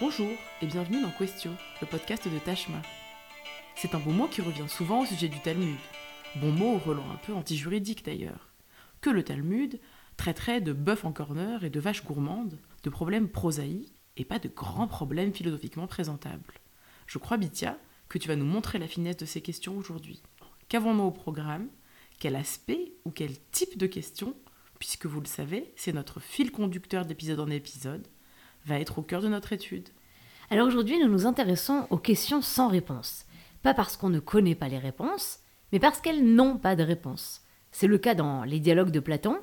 Bonjour et bienvenue dans Question, le podcast de Tashma. C'est un beau mot qui revient souvent au sujet du Talmud. Bon mot au relent un peu anti-juridique d'ailleurs. Que le Talmud traiterait de bœuf en corner et de vaches gourmandes, de problèmes prosaïques et pas de grands problèmes philosophiquement présentables. Je crois, Bitia, que tu vas nous montrer la finesse de ces questions aujourd'hui. Qu'avons-nous au programme? Quel aspect ou quel type de questions, puisque vous le savez, c'est notre fil conducteur d'épisode en épisode, va être au cœur de notre étude. Alors aujourd'hui, nous nous intéressons aux questions sans réponse. Pas parce qu'on ne connaît pas les réponses, mais parce qu'elles n'ont pas de réponse. C'est le cas dans les dialogues de Platon,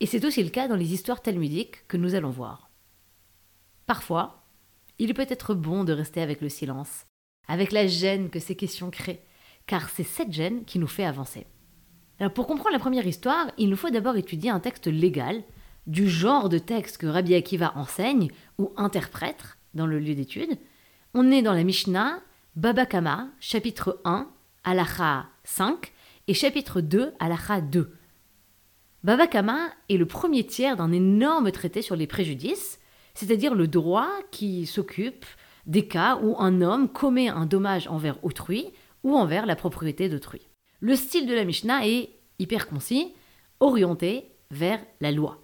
et c'est aussi le cas dans les histoires talmudiques que nous allons voir. Parfois, il peut être bon de rester avec le silence, avec la gêne que ces questions créent, car c'est cette gêne qui nous fait avancer. Alors pour comprendre la première histoire, il nous faut d'abord étudier un texte légal, du genre de texte que Rabbi Akiva enseigne ou interprète dans le lieu d'étude. On est dans la Mishnah, Baba Kama, chapitre 1, Alacha 5, et chapitre 2, Alacha 2. Baba Kama est le premier tiers d'un énorme traité sur les préjudices, c'est-à-dire le droit qui s'occupe des cas où un homme commet un dommage envers autrui ou envers la propriété d'autrui. Le style de la Mishnah est hyper concis, orienté vers la loi.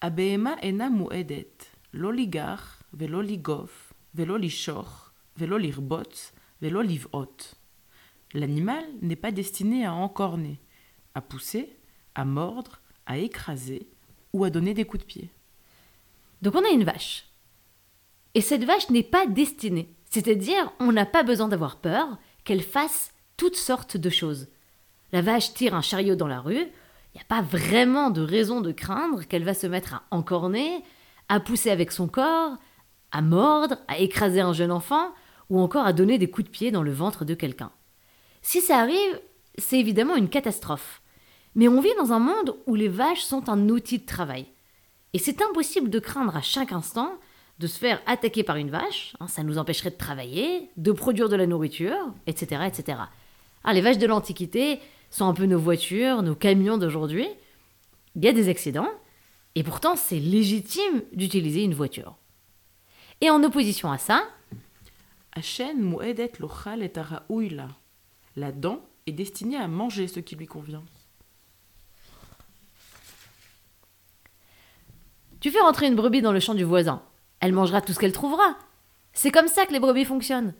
Abema ena muedet, l'oligarque ולא לגוף ולא לשוך ולא לרבוץ ולא לבעוט. L'animal n'est pas destiné à encorner, à pousser, à mordre, à écraser ou à donner des coups de pied. Donc on a une vache. Et cette vache n'est pas destinée, c'est-à-dire on n'a pas besoin d'avoir peur qu'elle fasse toutes sortes de choses. La vache tire un chariot dans la rue, il n'y a pas vraiment de raison de craindre qu'elle va se mettre à encorner, à pousser avec son corps, à mordre, à écraser un jeune enfant, ou encore à donner des coups de pied dans le ventre de quelqu'un. Si ça arrive, c'est évidemment une catastrophe. Mais on vit dans un monde où les vaches sont un outil de travail. Et c'est impossible de craindre à chaque instant de se faire attaquer par une vache, hein, ça nous empêcherait de travailler, de produire de la nourriture, etc. etc. Ah, les vaches de l'Antiquité sont un peu nos voitures, nos camions d'aujourd'hui. Il y a des accidents, et pourtant c'est légitime d'utiliser une voiture. Et en opposition à ça. La dent est destinée à manger ce qui lui convient. tu fais rentrer une brebis dans le champ du voisin. Elle mangera tout ce qu'elle trouvera. C'est comme ça que les brebis fonctionnent.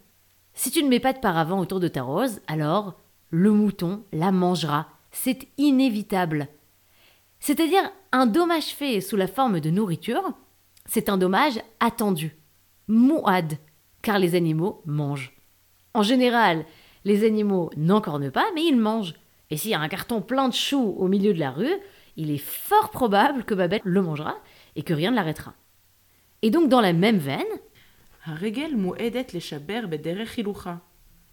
Si tu ne mets pas de paravent autour de ta rose, alors le mouton la mangera. C'est inévitable. C'est-à-dire un dommage fait sous la forme de nourriture, c'est un dommage attendu. Mouad, car les animaux mangent. En général, les animaux n'encornent pas, mais ils mangent. Et s'il y a un carton plein de choux au milieu de la rue, il est fort probable que ma bête le mangera et que rien ne l'arrêtera. Et donc dans la même veine.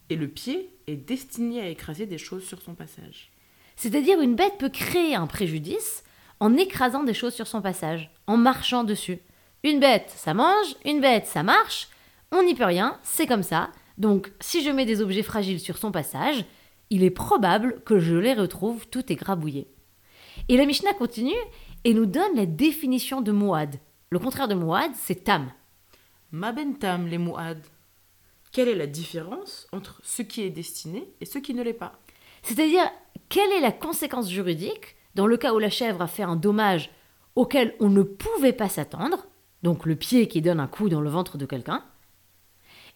Et le pied est destiné à écraser des choses sur son passage. c'est-à-dire une bête peut créer un préjudice en écrasant des choses sur son passage, en marchant dessus. Une bête, ça mange, une bête, ça marche, on n'y peut rien, c'est comme ça. Donc si je mets des objets fragiles sur son passage, il est probable que je les retrouve tout égrabouillés. Et la Mishnah continue et nous donne la définition de Mouad. Le contraire de Mouad, c'est Tam. Ma bentam les mu'ad. Quelle est la différence entre ce qui est destiné et ce qui ne l'est pas? C'est-à-dire, quelle est la conséquence juridique dans le cas où la chèvre a fait un dommage auquel on ne pouvait pas s'attendre, donc le pied qui donne un coup dans le ventre de quelqu'un,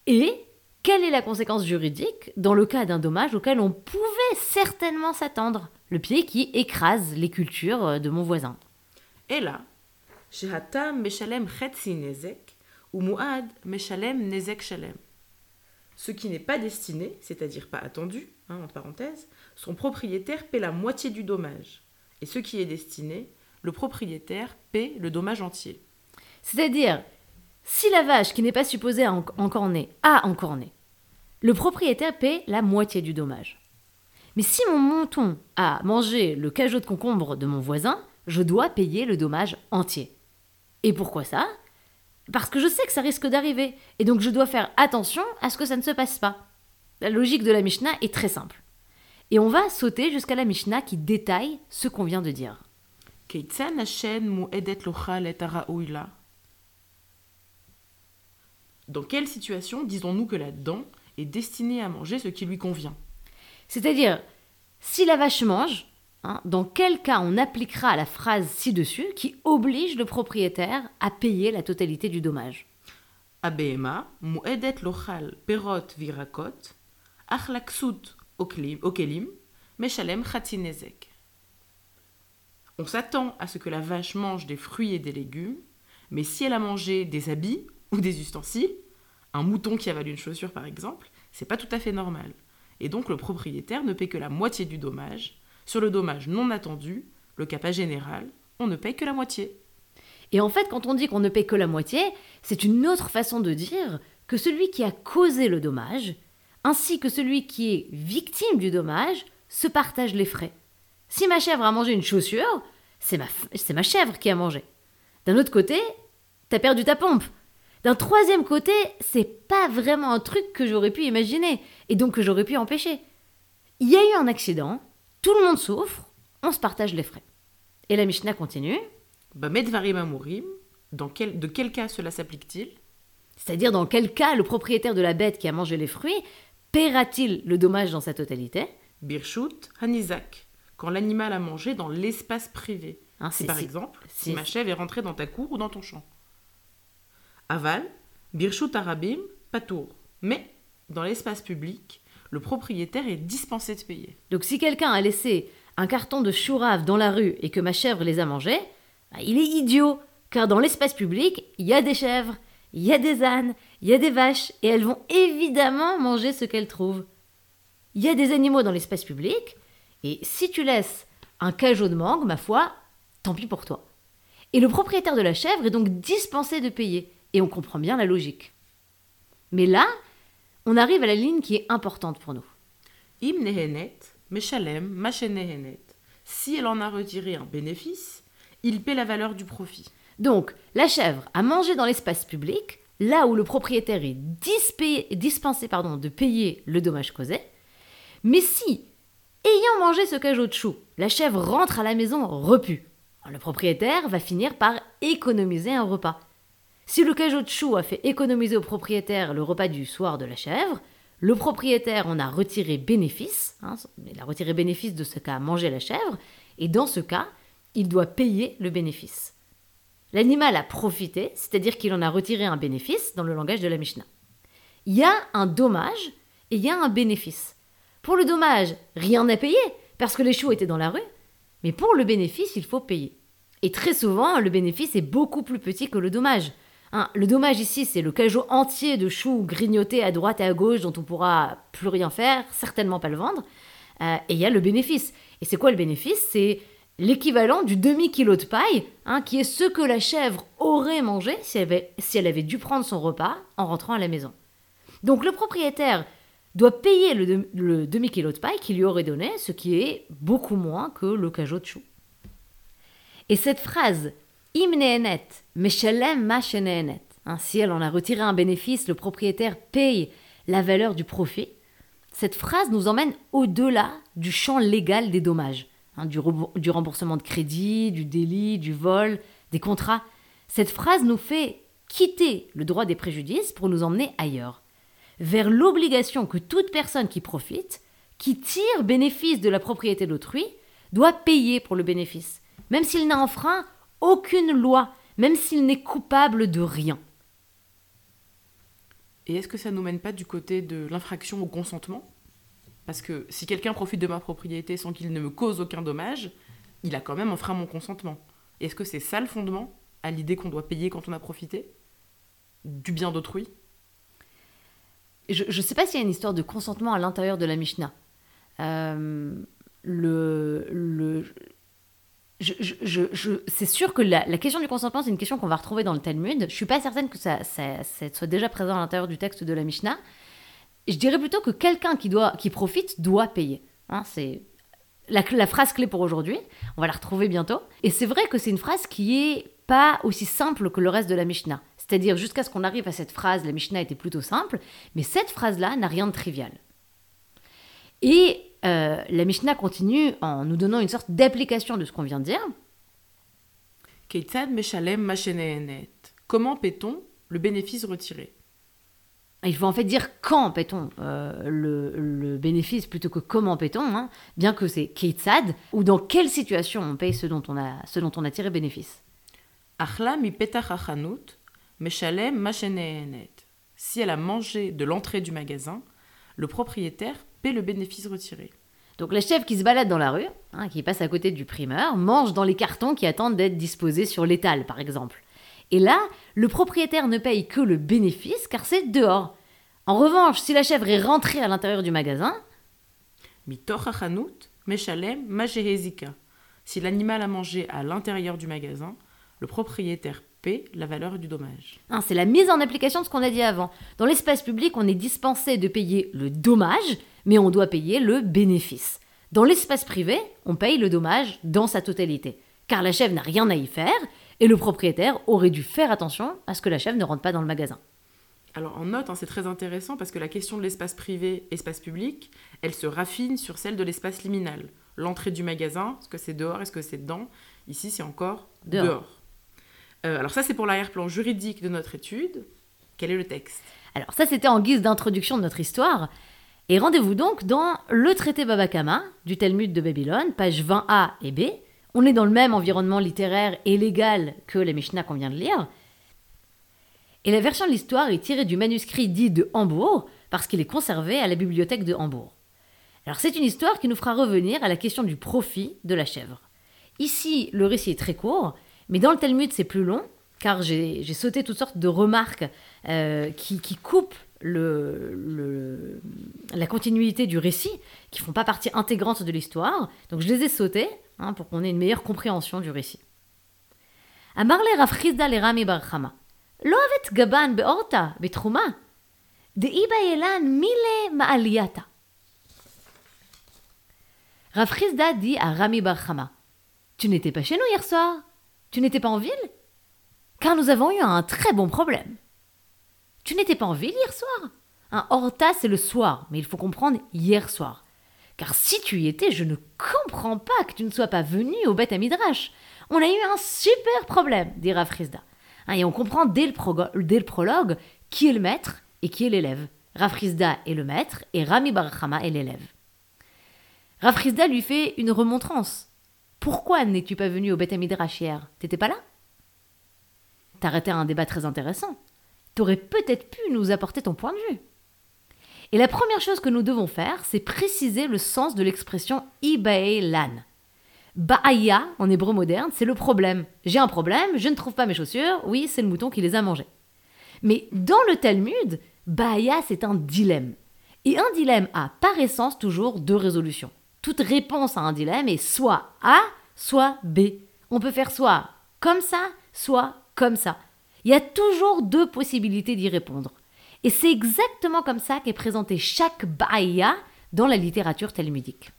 et quelle est la conséquence juridique dans le cas d'un dommage auquel on pouvait certainement s'attendre, le pied qui écrase les cultures euh, de mon voisin. Et là. Ce qui n'est pas destiné, c'est-à-dire pas attendu, hein, en son propriétaire paie la moitié du dommage. Et ce qui est destiné, le propriétaire paie le dommage entier. C'est-à-dire, si la vache qui n'est pas supposée en- encorner a encorné, le propriétaire paie la moitié du dommage. Mais si mon mouton a mangé le cajot de concombre de mon voisin, je dois payer le dommage entier. Et pourquoi ça? Parce que je sais que ça risque d'arriver, et donc je dois faire attention à ce que ça ne se passe pas. La logique de la Mishnah est très simple. Et on va sauter jusqu'à la Mishnah qui détaille ce qu'on vient de dire. Keitzan Hashem mu'edet lochal et araouila. Dans quelle situation disons-nous que la dent est destinée à manger ce qui lui convient. C'est-à-dire, si la vache mange, hein, dans quel cas on appliquera la phrase ci-dessus qui oblige le propriétaire à payer la totalité du dommage On s'attend à ce que la vache mange des fruits et des légumes, mais si elle a mangé des habits ou des ustensiles, un mouton qui avale une chaussure par exemple, c'est pas tout à fait normal. Et donc le propriétaire ne paie que la moitié du dommage. Sur le dommage non attendu, le cas pas général, on ne paye que la moitié. Et en fait, quand on dit qu'on ne paie que la moitié, c'est une autre façon de dire que celui qui a causé le dommage, ainsi que celui qui est victime du dommage, se partagent les frais. Si ma chèvre a mangé une chaussure, c'est ma, ma chèvre qui a mangé. D'un autre côté, t'as perdu ta pompe. D'un troisième côté, c'est pas vraiment un truc que j'aurais pu imaginer, et donc que j'aurais pu empêcher. Il y a eu un accident, tout le monde souffre, on se partage les frais. Et la Mishnah continue. Dans quel, de quel cas cela s'applique-t-il? C'est-à-dire dans quel cas le propriétaire de la bête qui a mangé les fruits paiera-t-il le dommage dans sa totalité? Birshut Hanizak, quand l'animal a mangé dans l'espace privé. Hein, par exemple si ma chèvre est rentrée dans ta cour ou dans ton champ. Aval, Birshut Arabim, Patour. Mais, dans l'espace public, le propriétaire est dispensé de payer. Donc si quelqu'un a laissé un carton de chourave dans la rue et que ma chèvre les a mangés, bah, il est idiot, car dans l'espace public, il y a des chèvres, il y a des ânes, il y a des vaches, et elles vont évidemment manger ce qu'elles trouvent. Il y a des animaux dans l'espace public, et si tu laisses un cajot de mangue, ma foi, tant pis pour toi. Et le propriétaire de la chèvre est donc dispensé de payer, et on comprend bien la logique. Mais là, on arrive à la ligne qui est importante pour nous. Im nehenet, meshalem. Si elle en a retiré un bénéfice, il paie la valeur du profit. Donc, la chèvre a mangé dans l'espace public, là où le propriétaire est dispé- dispensé pardon, de payer le dommage causé. Mais si, ayant mangé ce cajot de chou, la chèvre rentre à la maison repue, le propriétaire va finir par économiser un repas. Si le cajot de chou a fait économiser au propriétaire le repas du soir de la chèvre, le propriétaire en a retiré bénéfice, hein, il a retiré bénéfice de ce qu'a mangé la chèvre, et dans ce cas, il doit payer le bénéfice. L'animal a profité, c'est-à-dire qu'il en a retiré un bénéfice dans le langage de la Mishnah. Il y a un dommage et il y a un bénéfice. Pour le dommage, rien n'a payé parce que les choux étaient dans la rue, mais pour le bénéfice, il faut payer. Et très souvent, le bénéfice est beaucoup plus petit que le dommage. Hein, le dommage ici, c'est le cajot entier de choux grignotés à droite et à gauche dont on pourra plus rien faire, certainement pas le vendre. Euh, et il y a le bénéfice. Et c'est quoi le bénéfice? C'est l'équivalent du demi-kilo de paille, hein, qui est ce que la chèvre aurait mangé si elle, avait, dû prendre son repas en rentrant à la maison. Donc le propriétaire doit payer le, de- le demi-kilo de paille qu'il lui aurait donné, ce qui est beaucoup moins que le cajot de chou. Et cette phrase Imneenet, meshalem ma sheneenet. Hein, si elle en a retiré un bénéfice, le propriétaire paye la valeur du profit. Cette phrase nous emmène au-delà du champ légal des dommages, hein, du, du remboursement de crédit, du délit, du vol, des contrats. Cette phrase nous fait quitter le droit des préjudices pour nous emmener ailleurs, vers l'obligation que toute personne qui profite, qui tire bénéfice de la propriété d'autrui, doit payer pour le bénéfice, même s'il n'a enfreint aucune loi, même s'il n'est coupable de rien. Et est-ce que ça nous mène pas du côté de l'infraction au consentement? Parce que si quelqu'un profite de ma propriété sans qu'il ne me cause aucun dommage, il a quand même enfreint mon consentement. Est-ce que c'est ça le fondement à l'idée qu'on doit payer quand on a profité? Du bien d'autrui? Je ne sais pas s'il y a une histoire de consentement à l'intérieur de la Mishnah. Euh, le, c'est sûr que la, question du consentement, c'est une question qu'on va retrouver dans le Talmud. Je suis pas certaine que ça, soit déjà présent à l'intérieur du texte de la Mishnah. Je dirais plutôt que quelqu'un qui, profite doit payer. Hein, c'est la, la phrase clé pour aujourd'hui. On va la retrouver bientôt. Et c'est vrai que c'est une phrase qui est pas aussi simple que le reste de la Mishnah. C'est-à-dire, jusqu'à ce qu'on arrive à cette phrase, la Mishnah était plutôt simple, mais cette phrase-là n'a rien de trivial. Et euh, la Mishnah continue en nous donnant une sorte d'application de ce qu'on vient de dire. Keitzad. Comment paie-t-on le bénéfice retiré Il faut en fait dire quand paie-t-on euh, le, le bénéfice plutôt que comment paie-t-on, hein, bien que c'est Keitsad, ou dans quelle situation on paye ce dont on a, ce dont on a tiré bénéfice. Si elle a mangé de l'entrée du magasin, le propriétaire paie le bénéfice retiré. Donc la chef qui se balade dans la rue, hein, qui passe à côté du primeur, mange dans les cartons qui attendent d'être disposés sur l'étal, par exemple. Et là, le propriétaire ne paye que le bénéfice car c'est dehors. En revanche, si la chèvre est rentrée à l'intérieur du magasin. Si l'animal a mangé à l'intérieur du magasin, le propriétaire la valeur du dommage. hein, c'est la mise en application de ce qu'on a dit avant. Dans l'espace public, on est dispensé de payer le dommage, mais on doit payer le bénéfice. Dans l'espace privé, on paye le dommage dans sa totalité, car la chèvre n'a rien à y faire, et le propriétaire aurait dû faire attention à ce que la chèvre ne rentre pas dans le magasin. Alors en note, hein, c'est très intéressant parce que la question de l'espace privé, espace public, elle se raffine sur celle de l'espace liminal. L'entrée du magasin, est-ce que c'est dehors, est-ce que c'est dedans? Ici, c'est encore Dehors. dehors. Euh, alors ça, c'est pour l'arrière-plan juridique de notre étude. Quel est le texte Alors ça, c'était en guise d'introduction de notre histoire. Et rendez-vous donc dans le traité Baba Kama du Talmud de Babylone, pages 20a et b. On est dans le même environnement littéraire et légal que les Mishnah qu'on vient de lire. Et la version de l'histoire est tirée du manuscrit dit de Hambourg, parce qu'il est conservé à la bibliothèque de Hambourg. Alors c'est une histoire qui nous fera revenir à la question du profit de la chèvre. Ici, le récit est très court, mais dans le Talmud, c'est plus long, car j'ai sauté toutes sortes de remarques euh, qui, coupent la continuité du récit, qui ne font pas partie intégrante de l'histoire. Donc je les ai sautées hein, pour qu'on ait une meilleure compréhension du récit. Amarle Rafrizda le Rami Barchama. Loavet Gaban Beorta Betruma. De Mile Maaliata. Rafrizda dit à Rami Barchama Tu n'étais pas chez nous hier soir? Tu n'étais pas en ville? Car nous avons eu un très bon problème. Tu n'étais pas en ville hier soir? Un horta, c'est le soir, mais il faut comprendre hier soir. Car si tu y étais, je ne comprends pas que tu ne sois pas venu au Beth Midrash. On a eu un super problème, dit Rav Rizda. Hein, et on comprend dès le, prologue qui est le maître et qui est l'élève. Rav Rizda est le maître et Rami Bar Chama est l'élève. Rav Rizda lui fait une remontrance. Pourquoi n'es-tu pas venu au Beth Midrash hier T'étais pas là? T'arrêtais un débat très intéressant. T'aurais peut-être pu nous apporter ton point de vue. Et la première chose que nous devons faire, c'est préciser le sens de l'expression Ibae lan. Ba'aya, en hébreu moderne, c'est le problème. J'ai un problème, je ne trouve pas mes chaussures, oui, c'est le mouton qui les a mangées. Mais dans le Talmud, Ba'aya, c'est un dilemme. Et un dilemme a par essence toujours deux résolutions. Toute réponse à un dilemme est soit A, soit B. On peut faire soit comme ça, soit comme ça. Il y a toujours deux possibilités d'y répondre. Et c'est exactement comme ça qu'est présenté chaque Ba'aya dans la littérature talmudique.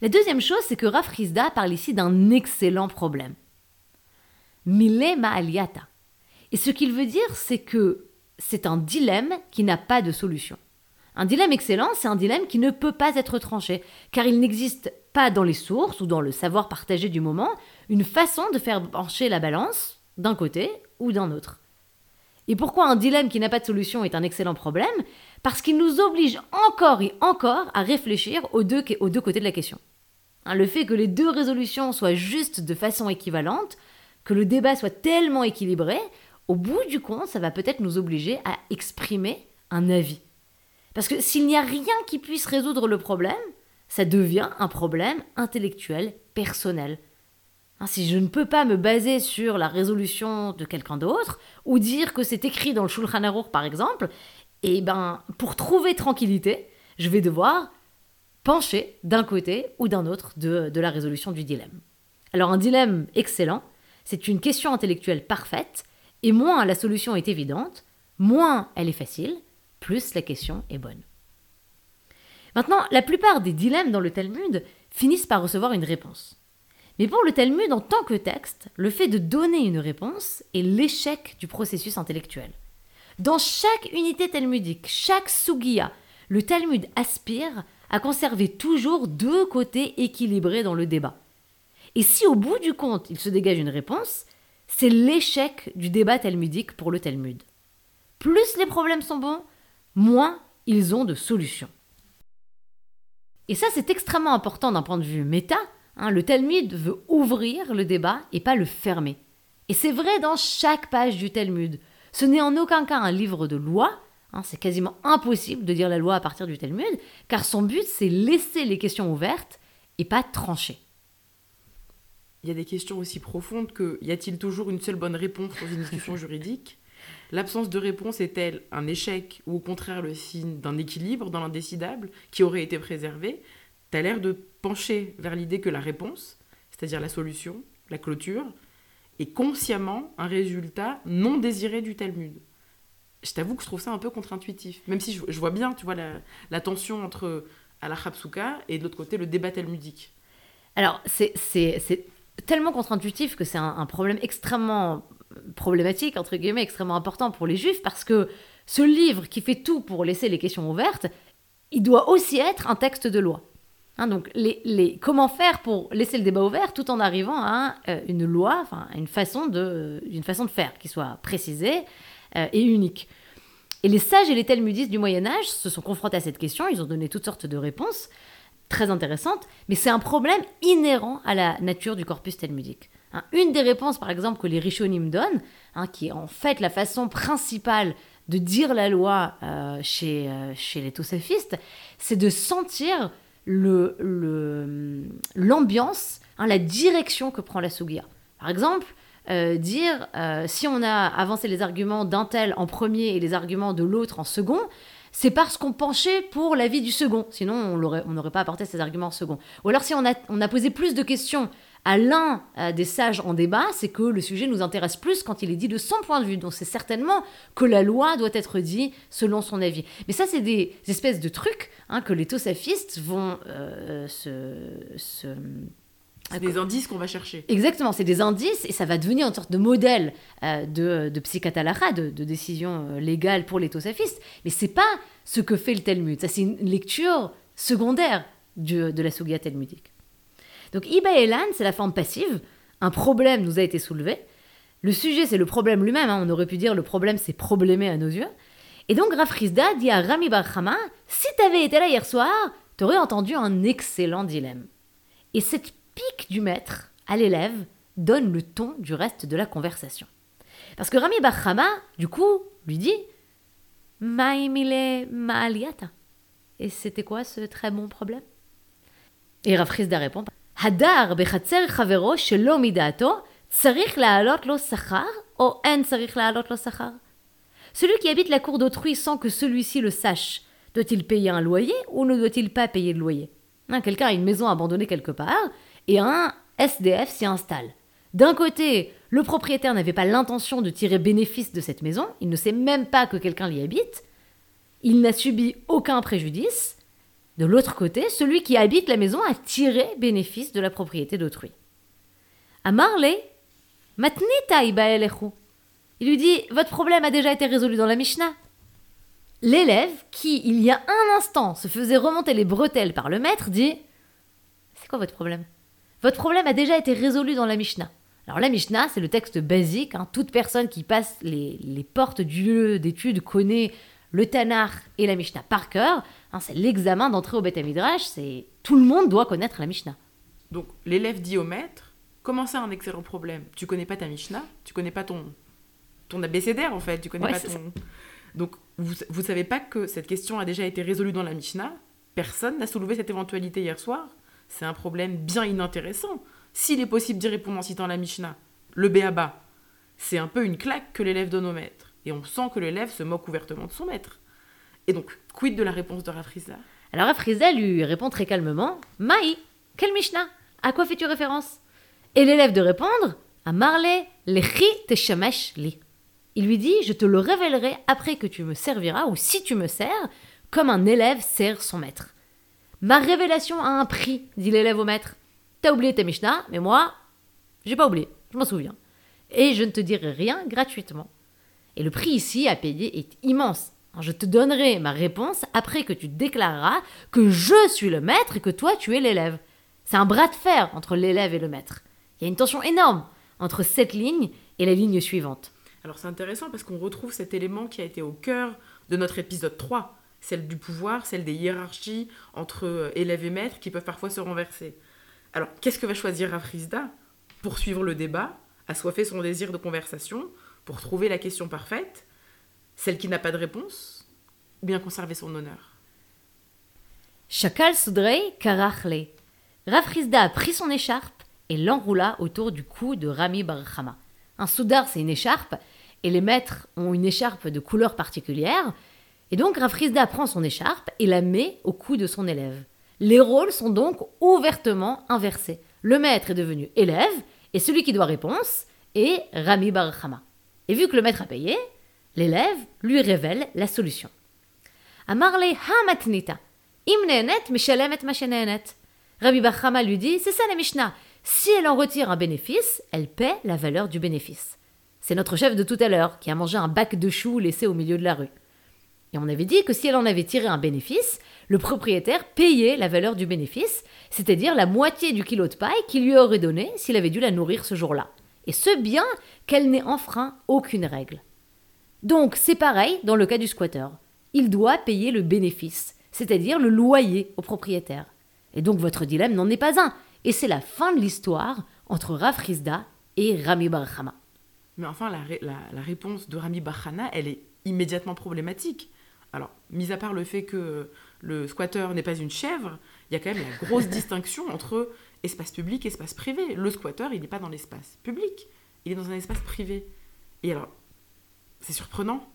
La deuxième chose, c'est que Rav Rizda parle ici d'un excellent problème. Mile ma'aliata. Et ce qu'il veut dire, c'est que c'est un dilemme qui n'a pas de solution. Un dilemme excellent, c'est un dilemme qui ne peut pas être tranché, car il n'existe pas dans les sources ou dans le savoir partagé du moment une façon de faire pencher la balance d'un côté ou d'un autre. Et pourquoi un dilemme qui n'a pas de solution est un excellent problème? Parce qu'il nous oblige encore et encore à réfléchir aux deux, côtés de la question. Hein, le fait que les deux résolutions soient justes de façon équivalente, que le débat soit tellement équilibré, au bout du compte, ça va peut-être nous obliger à exprimer un avis. Parce que s'il n'y a rien qui puisse résoudre le problème, ça devient un problème intellectuel, personnel. Hein, si je ne peux pas me baser sur la résolution de quelqu'un d'autre, ou dire que c'est écrit dans le Shulchan Aruch par exemple, et ben pour trouver tranquillité, je vais devoir pencher d'un côté ou d'un autre de la résolution du dilemme. Alors un dilemme excellent, c'est une question intellectuelle parfaite, et moins la solution est évidente, moins elle est facile, plus la question est bonne. Maintenant, la plupart des dilemmes dans le Talmud finissent par recevoir une réponse. Mais pour le Talmud en tant que texte, le fait de donner une réponse est l'échec du processus intellectuel. Dans chaque unité talmudique, chaque sugiya, le Talmud aspire à conserver toujours deux côtés équilibrés dans le débat. Et si au bout du compte il se dégage une réponse, c'est l'échec du débat talmudique pour le Talmud. plus les problèmes sont bons, moins ils ont de solutions. Et ça, c'est extrêmement important d'un point de vue méta. Hein. le Talmud veut ouvrir le débat et pas le fermer. Et c'est vrai dans chaque page du Talmud. Ce n'est en aucun cas un livre de loi, hein. c'est quasiment impossible de dire la loi à partir du Talmud, car son but c'est laisser les questions ouvertes et pas trancher. Il y a des questions aussi profondes que y a-t-il toujours une seule bonne réponse dans une discussion juridique? L'absence de réponse est-elle un échec ou au contraire le signe d'un équilibre dans l'indécidable qui aurait été préservé? Tu as l'air de pencher vers l'idée que la réponse, c'est-à-dire la solution, la clôture, est consciemment un résultat non désiré du Talmud. Je t'avoue que je trouve ça un peu contre-intuitif, même si je, vois bien, tu vois, la, tension entre al et de l'autre côté le débat talmudique. Alors, c'est tellement contre-intuitif que c'est un, problème extrêmement problématique, entre guillemets, extrêmement important pour les juifs, parce que ce livre qui fait tout pour laisser les questions ouvertes, il doit aussi être un texte de loi. Hein, donc, les, comment faire pour laisser le débat ouvert tout en arrivant à euh, une loi, enfin, une façon de, une façon de faire qui soit précisée euh, et unique. Et les sages et les talmudistes du Moyen Âge se sont confrontés à cette question, ils ont donné toutes sortes de réponses très intéressantes, mais c'est un problème inhérent à la nature du corpus talmudique. Hein, une des réponses, par exemple, que les Rishonim donnent, hein, qui est en fait la façon principale de dire la loi euh, chez, euh, chez les tosafistes, c'est de sentir l'ambiance, le, l'ambiance, hein, la direction que prend la Sugia. Par exemple, euh, dire si on a avancé les arguments d'un tel en premier et les arguments de l'autre en second, c'est parce qu'on penchait pour l'avis du second. Sinon, on n'aurait pas apporté ces arguments en second. Ou alors, si on a, on a posé plus de questions à l'un euh, des sages en débat, c'est que le sujet nous intéresse plus quand il est dit de son point de vue. Donc c'est certainement que la loi doit être dit selon son avis. Mais ça, c'est des espèces de trucs hein, que les tosafistes vont euh, se... c'est des indices qu'on va chercher. Exactement, c'est des indices et ça va devenir une sorte de modèle euh, de, de de, de, décision légale pour les tosafistes. Mais c'est pas ce que fait le Talmud. Ça, c'est une lecture secondaire de la Sugia talmudique. Donc Iba Elan, c'est la forme passive. Un problème nous a été soulevé. Le sujet, c'est le problème lui-même. Hein. On aurait pu dire le problème, c'est problémé à nos yeux. Et donc Rav dit à Rami Barhama, si t'avais été là hier soir, t'aurais entendu un excellent dilemme. Et cette pique du maître à l'élève donne le ton du reste de la conversation. Parce que Rami Barhama, du coup, lui dit Maimile Maaliata. Et c'était quoi ce très bon problème? Et Rav répond הדר בחצר חברו שלא מדעתו, צריך להעלות לו שכר, או אין צריך להעלות לו שכר? Celui qui habite la cour d'autrui sans que celui-ci le sache, doit-il payer un loyer ou ne doit-il pas payer le loyer hein, Quelqu'un a une maison abandonnée quelque part et un SDF s'y installe. D'un côté, le propriétaire n'avait pas l'intention de tirer bénéfice de cette maison, il ne sait même pas que quelqu'un l'y habite, il n'a subi aucun préjudice, de l'autre côté, celui qui habite la maison a tiré bénéfice de la propriété d'autrui. À Marley, Matnita Il lui dit Votre problème a déjà été résolu dans la Mishnah. L'élève, qui, il y a un instant, se faisait remonter les bretelles par le maître, dit C'est quoi votre problème? Votre problème a déjà été résolu dans la Mishnah. Alors la Mishnah, c'est le texte basique. Hein. Toute personne qui passe les, les portes du lieu d'étude connaît le Tanar et la Mishnah par cœur. Hein, c'est l'examen d'entrée au Beth Midrash, c'est tout le monde doit connaître la Mishnah. Donc l'élève dit au maître Comment ça un excellent problème? Tu connais pas ta Mishnah? Tu connais pas ton ton abécédaire en fait, tu connais pas ton Donc vous vous savez pas que cette question a déjà été résolue dans la Mishnah? Personne n'a soulevé cette éventualité hier soir? C'est un problème bien inintéressant. S'il est possible d'y répondre en citant la Mishnah, le béaba, c'est un peu une claque que l'élève donne au maître. Et on sent que l'élève se moque ouvertement de son maître. Et donc, quid de la réponse de Rafriza Alors Rafriza lui répond très calmement Maï, quel Mishnah? À quoi fais-tu référence? Et l'élève de répondre À Marley, lechi teshamesh li. Il lui dit Je te le révélerai après que tu me serviras, ou si tu me sers, comme un élève sert son maître. Ma révélation a un prix, dit l'élève au maître. T'as oublié ta Mishnah, mais moi, j'ai pas oublié, je m'en souviens. Et je ne te dirai rien gratuitement. Et le prix ici à payer est immense. Je te donnerai ma réponse après que tu déclareras que je suis le maître et que toi tu es l'élève. C'est un bras de fer entre l'élève et le maître. Il y a une tension énorme entre cette ligne et la ligne suivante. Alors c'est intéressant parce qu'on retrouve cet élément qui a été au cœur de notre épisode 3, celle du pouvoir, celle des hiérarchies entre euh, élèves et maîtres qui peuvent parfois se renverser. Alors qu'est-ce que va choisir Rafrizda Pour suivre le débat, assoiffer son désir de conversation, pour trouver la question parfaite, celle qui n'a pas de réponse, ou bien conserver son honneur Chakal Soudrei Karachle. Rafrizda a pris son écharpe et l'enroula autour du cou de Rami Barhama. Un soudar, c'est une écharpe, et les maîtres ont une écharpe de couleur particulière. Et donc Rafrizda prend son écharpe et la met au cou de son élève. Les rôles sont donc ouvertement inversés. Le maître est devenu élève, et celui qui doit réponse est Rami Barhama. Et vu que le maître a payé, l'élève lui révèle la solution. Amarle hamatnita. Imnenet mishalemet mashenenet. Rabbi Barhama lui dit, c'est ça la Mishnah. Si elle en retire un bénéfice, elle paie la valeur du bénéfice. C'est notre chef de tout à l'heure qui a mangé un bac de choux laissé au milieu de la rue. Et on avait dit que si elle en avait tiré un bénéfice, le propriétaire payait la valeur du bénéfice, c'est-à-dire la moitié du kilo de paille qu'il lui aurait donné s'il avait dû la nourrir ce jour-là. Et ce bien qu'elle n'ait enfreint aucune règle. Donc c'est pareil dans le cas du squatter. Il doit payer le bénéfice, c'est-à-dire le loyer au propriétaire. Et donc votre dilemme n'en est pas un. Et c'est la fin de l'histoire entre Rafrizda et Rami Barhama. Mais enfin, la, réponse de Rami Barhana, elle est immédiatement problématique. Alors, mis à part le fait que le squatter n'est pas une chèvre, il y a quand même la grosse distinction entre espace public espace privé. Le squatter, il n'est pas dans l'espace public, il est dans un espace privé. Et alors, c'est surprenant.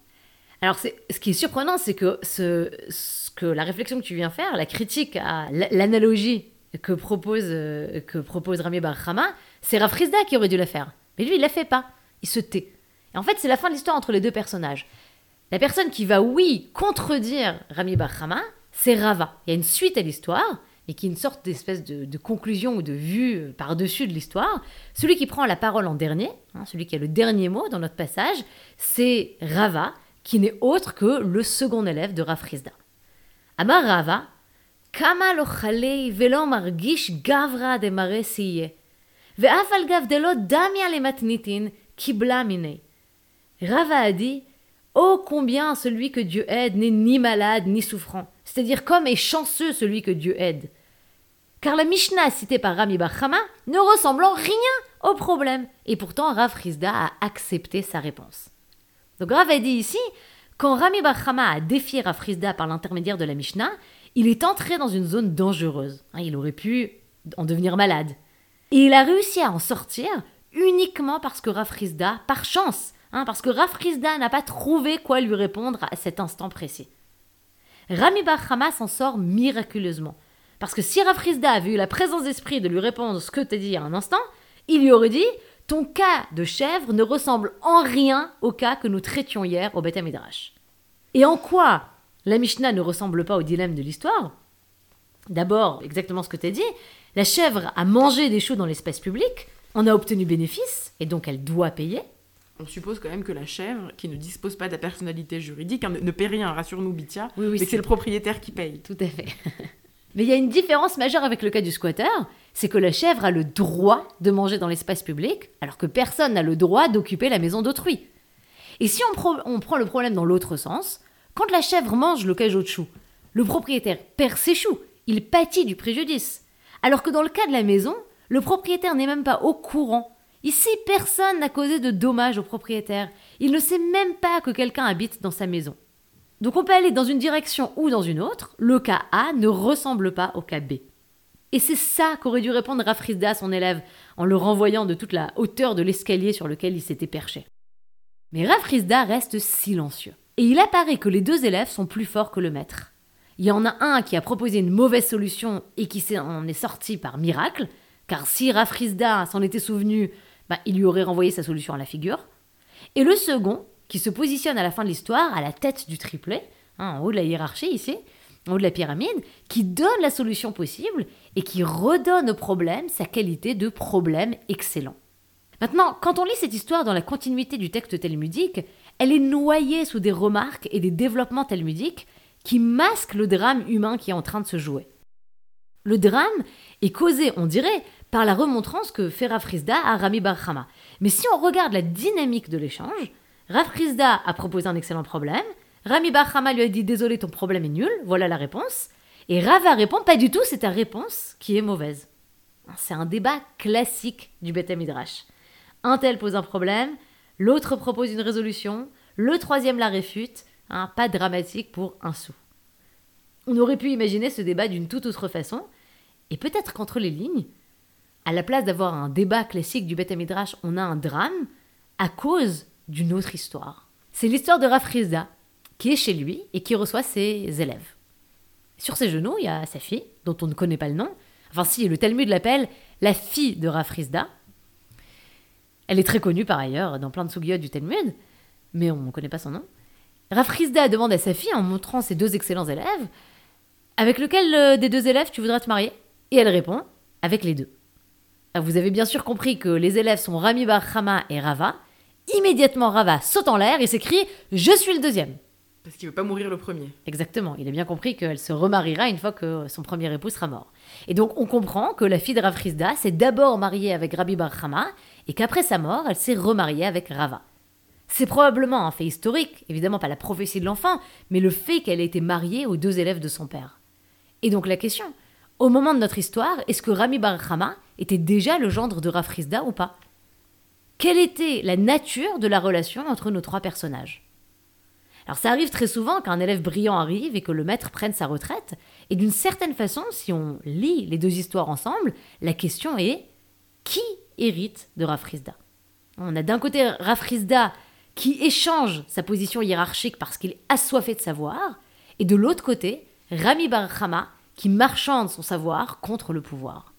Alors, ce qui est surprenant, c'est que, ce, que la réflexion que tu viens faire, la critique à l'analogie que propose, euh, que propose Rami c'est Rafrizda qui aurait dû la faire. Mais lui, il la fait pas. Il se tait. Et en fait, c'est la fin de l'histoire entre les deux personnages. La personne qui va, oui, contredire Rami Barhama, c'est Rava. Il y a une suite à l'histoire, et qui est une sorte d'espèce de, conclusion ou de vue euh, par-dessus de l'histoire, celui qui prend la parole en dernier, hein, celui qui a le dernier mot dans notre passage, c'est Rava, qui n'est autre que le second élève de Rafrizda. Amar Rava, Kama lo velo margish gavra de mare siye, ve'af al gavdelo damia le matnitin kibla mine. Rava a dit Oh combien celui que Dieu aide n'est ni malade ni souffrant, c'est-à-dire comme est chanceux celui que Dieu aide. Car la Mishnah citée par Rami Bachama ne ressemble en rien au problème. Et pourtant, Rav Rizda a accepté sa réponse. Donc Rav a dit ici, quand Rami Bachama a défié Rav Rizda par l'intermédiaire de la Mishnah, il est entré dans une zone dangereuse. Hein, il aurait pu en devenir malade. Et il a réussi à en sortir uniquement parce que Rafrizda, par chance, hein, parce que Rafrizda n'a pas trouvé quoi lui répondre à cet instant précis. Rami Bahama s'en sort miraculeusement. Parce que si Rafrizda avait eu la présence d'esprit de lui répondre ce que t'as dit il y a un instant, il lui aurait dit Ton cas de chèvre ne ressemble en rien au cas que nous traitions hier au Beth Midrash. Et en quoi la Mishnah ne ressemble pas au dilemme de l'histoire? D'abord, exactement ce que tu as dit, la chèvre a mangé des choux dans l'espace public, on a obtenu bénéfice, et donc elle doit payer. On suppose quand même que la chèvre, qui ne dispose pas de la personnalité juridique, hein, ne, paie rien, rassure-nous Bitia, oui, oui, mais c'est le propriétaire qui paye. Tout à fait. mais il y a une différence majeure avec le cas du squatter, c'est que la chèvre a le droit de manger dans l'espace public, alors que personne n'a le droit d'occuper la maison d'autrui. Et si on, prend le problème dans l'autre sens, quand la chèvre mange le cajot de choux, le propriétaire perd ses choux, il pâtit du préjudice. Alors que dans le cas de la maison, le propriétaire n'est même pas au courant. Ici, personne n'a causé de dommages au propriétaire. Il ne sait même pas que quelqu'un habite dans sa maison. Donc on peut aller dans une direction ou dans une autre. Le cas A ne ressemble pas au cas B. Et c'est ça qu'aurait dû répondre Rafrizda à son élève en le renvoyant de toute la hauteur de l'escalier sur lequel il s'était perché. Mais Rafrizda reste silencieux. Et il apparaît que les deux élèves sont plus forts que le maître. Il y en a un qui a proposé une mauvaise solution et qui en est sorti par miracle, car si Rafrizda s'en était souvenu, bah, il lui aurait renvoyé sa solution à la figure. Et le second, qui se positionne à la fin de l'histoire à la tête du triplet, hein, en haut de la hiérarchie ici, en haut de la pyramide, qui donne la solution possible et qui redonne au problème sa qualité de problème excellent. Maintenant, quand on lit cette histoire dans la continuité du texte talmudique, elle est noyée sous des remarques et des développements talmudiques qui masquent le drame humain qui est en train de se jouer. Le drame est causé, on dirait, par la remontrance que fait Rafrizda à Rami Barhama. Mais si on regarde la dynamique de l'échange, Rav a proposé un excellent problème. Rami Bar lui a dit désolé, ton problème est nul, voilà la réponse. Et Rava répond pas du tout, c'est ta réponse qui est mauvaise. C'est un débat classique du Beth Midrash. Un tel pose un problème, l'autre propose une résolution, le troisième la réfute, hein, pas dramatique pour un sou. On aurait pu imaginer ce débat d'une toute autre façon, et peut-être qu'entre les lignes, à la place d'avoir un débat classique du Beth Midrash, on a un drame à cause d'une autre histoire. C'est l'histoire de Rafrizda, qui est chez lui et qui reçoit ses élèves. Sur ses genoux, il y a sa fille, dont on ne connaît pas le nom. Enfin, si, le Talmud l'appelle la fille de Rafrizda. Elle est très connue par ailleurs dans plein de sugyot du Talmud, mais on ne connaît pas son nom. Rafrizda demande à sa fille, en montrant ses deux excellents élèves, avec lequel euh, des deux élèves tu voudrais te marier? Et elle répond, avec les deux. vous avez bien sûr compris que les élèves sont Rami Bar et Rava. Immédiatement, Rava saute en l'air et s'écrie Je suis le deuxième. Parce qu'il veut pas mourir le premier. Exactement. Il a bien compris qu'elle se remariera une fois que son premier époux sera mort. Et donc, on comprend que la fille de Rav s'est d'abord mariée avec Rabbi Bar et qu'après sa mort, elle s'est remariée avec Rava. C'est probablement un fait historique, évidemment pas la prophétie de l'enfant, mais le fait qu'elle ait été mariée aux deux élèves de son père. Et donc la question, au moment de notre histoire, est-ce que Rami Bar était déjà le gendre de Rav ou pas? Quelle était la nature de la relation entre nos trois personnages? Alors ça arrive très souvent qu'un élève brillant arrive et que le maître prenne sa retraite, et d'une certaine façon, si on lit les deux histoires ensemble, la question est qui hérite de Rafrizda? On a d'un côté Rafrizda qui échange sa position hiérarchique parce qu'il est assoiffé de savoir, et de l'autre côté, Rami Bar qui marchande son savoir contre le pouvoir.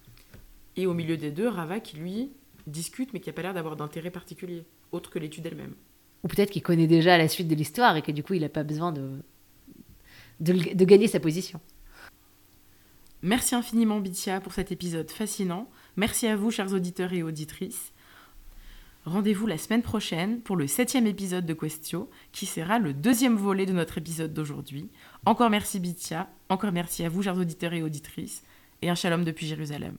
Et au milieu des deux, Rava qui lui discute mais qui n'a pas l'air d'avoir d'intérêt particulier, autre que l'étude elle-même. Ou peut-être qu'il connaît déjà la suite de l'histoire et que du coup, il n'a pas besoin de, de, gagner sa position. Merci infiniment, Bitia, pour cet épisode fascinant. Merci à vous, chers auditeurs et auditrices. Rendez-vous la semaine prochaine pour le septième épisode de Questio, qui sera le deuxième volet de notre épisode d'aujourd'hui. Encore merci Bitia, encore merci à vous, chers auditeurs et auditrices, et un shalom depuis Jérusalem.